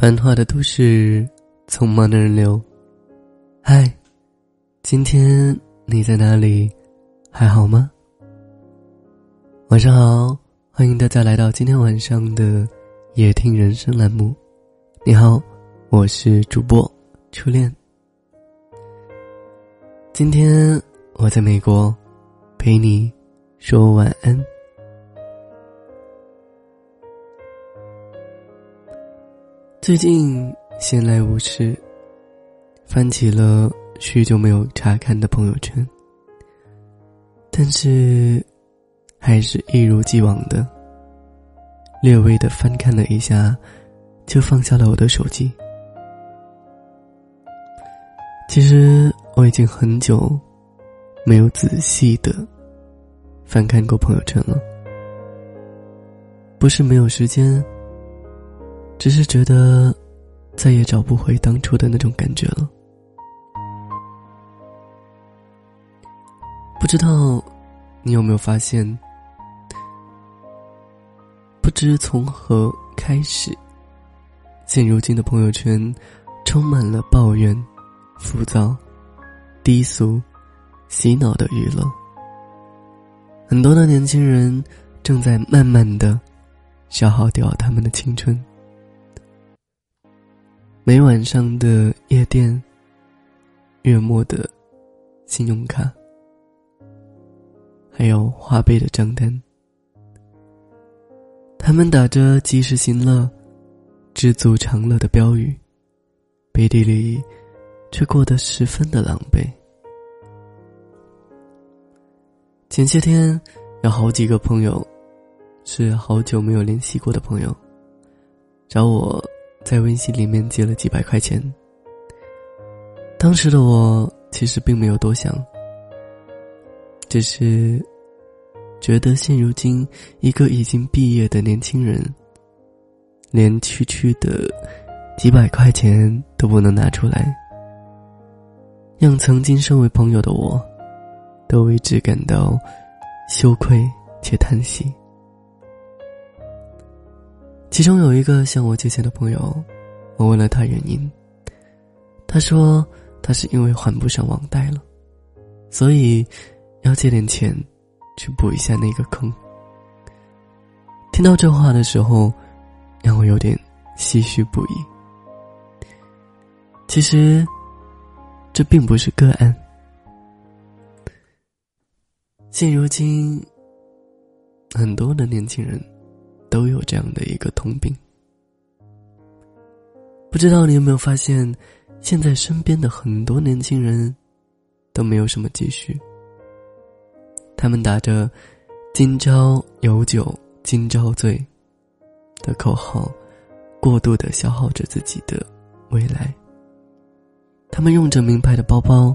繁华的都市，匆忙的人流。嗨，今天你在哪里？还好吗？晚上好，欢迎大家来到今天晚上的夜听人生栏目。你好，我是主播初恋。今天我在美国，陪你说晚安。最近闲来无事，翻起了许久没有查看的朋友圈，但是还是一如既往的略微的翻看了一下，就放下了我的手机。其实我已经很久没有仔细的翻看过朋友圈了，不是没有时间。只是觉得，再也找不回当初的那种感觉了。不知道你有没有发现，不知从何开始，现如今的朋友圈充满了抱怨、浮躁、低俗、洗脑的娱乐。很多的年轻人正在慢慢的消耗掉他们的青春。每晚上的夜店，月末的信用卡，还有花呗的账单，他们打着及时行乐、知足常乐的标语，背地里却过得十分的狼狈。前些天，有好几个朋友，是好久没有联系过的朋友，找我。在微信里面借了几百块钱。当时的我其实并没有多想，只是觉得现如今一个已经毕业的年轻人，连区区的几百块钱都不能拿出来，让曾经身为朋友的我，都为之感到羞愧且叹息。其中有一个向我借钱的朋友，我问了他原因。他说他是因为还不上网贷了，所以要借点钱去补一下那个坑。听到这话的时候，让我有点唏嘘不已。其实，这并不是个案。现如今，很多的年轻人。都有这样的一个通病。不知道你有没有发现，现在身边的很多年轻人，都没有什么积蓄。他们打着“今朝有酒今朝醉”的口号，过度的消耗着自己的未来。他们用着名牌的包包，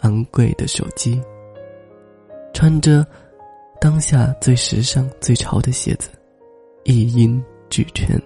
昂贵的手机，穿着。当下最时尚、最潮的鞋子，一应俱全。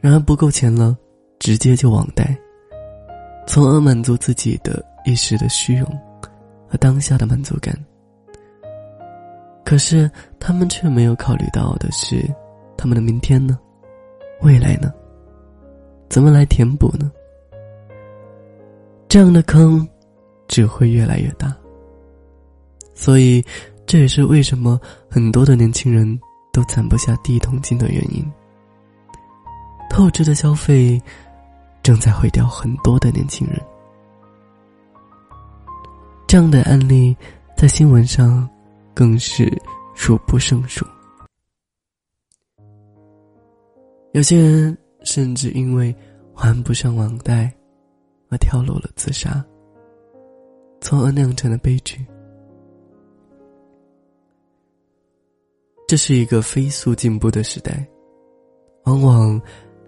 然而不够钱了，直接就网贷，从而满足自己的一时的虚荣和当下的满足感。可是他们却没有考虑到的是，他们的明天呢？未来呢？怎么来填补呢？这样的坑只会越来越大。所以，这也是为什么很多的年轻人都攒不下第一桶金的原因。透支的消费，正在毁掉很多的年轻人。这样的案例在新闻上更是数不胜数。有些人甚至因为还不上网贷，而跳楼了自杀，从而酿成了悲剧。这是一个飞速进步的时代，往往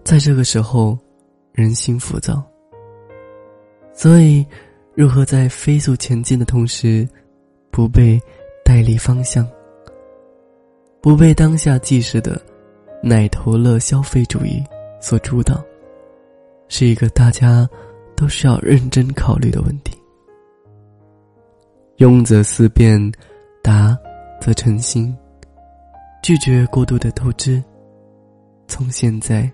在这个时候，人心浮躁。所以，如何在飞速前进的同时，不被带离方向，不被当下即时的奶头乐消费主义所主导，是一个大家都需要认真考虑的问题。庸则思变，达则成心。拒绝过度的透支，从现在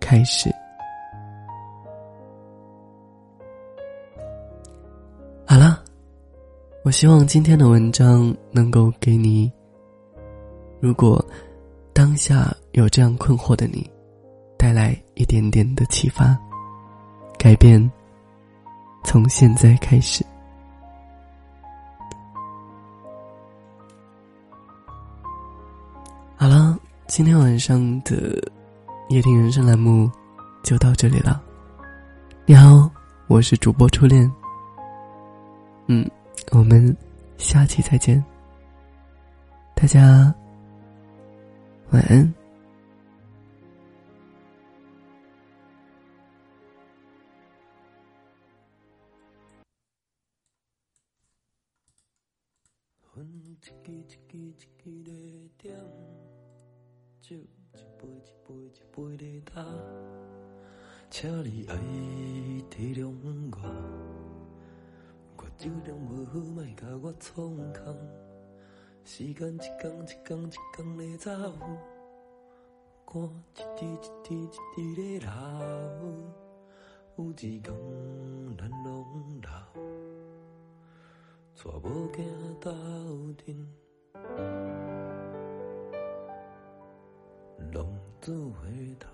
开始。好了，我希望今天的文章能够给你，如果当下有这样困惑的你，带来一点点的启发，改变从现在开始。今天晚上的夜听人生栏目就到这里了。你好，我是主播初恋。嗯，我们下期再见。大家晚安。一杯一杯一杯在打，请你爱体谅我，我酒量无好，莫甲我创空。时间一天一天一天在走，汗一滴一滴一滴在流，有一天咱拢老，带某囝斗阵。走回头。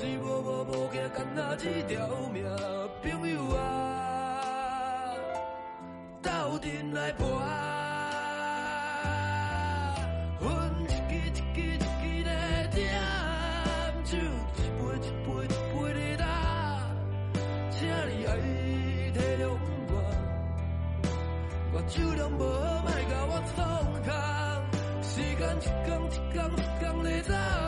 我无无无惊，敢若一条命，朋友啊，斗阵来搏。无，莫甲我创空。时间一天一天一天在走，汗一滴一滴一滴在流。有一天咱拢老，煞无惊斗阵，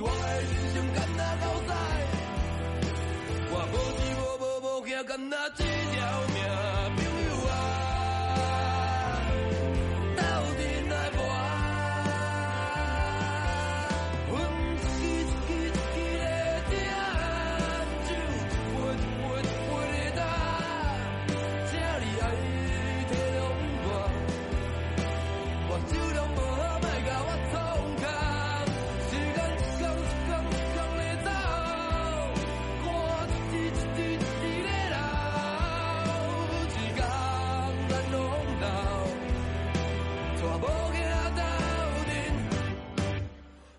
我的人生，干那够在？我无钱，无无无惊，干那这条命。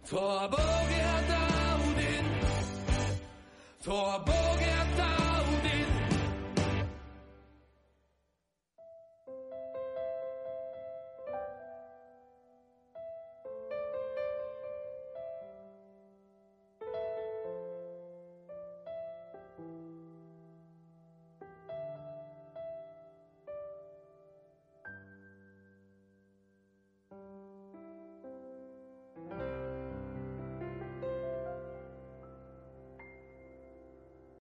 错不给他到底，错不。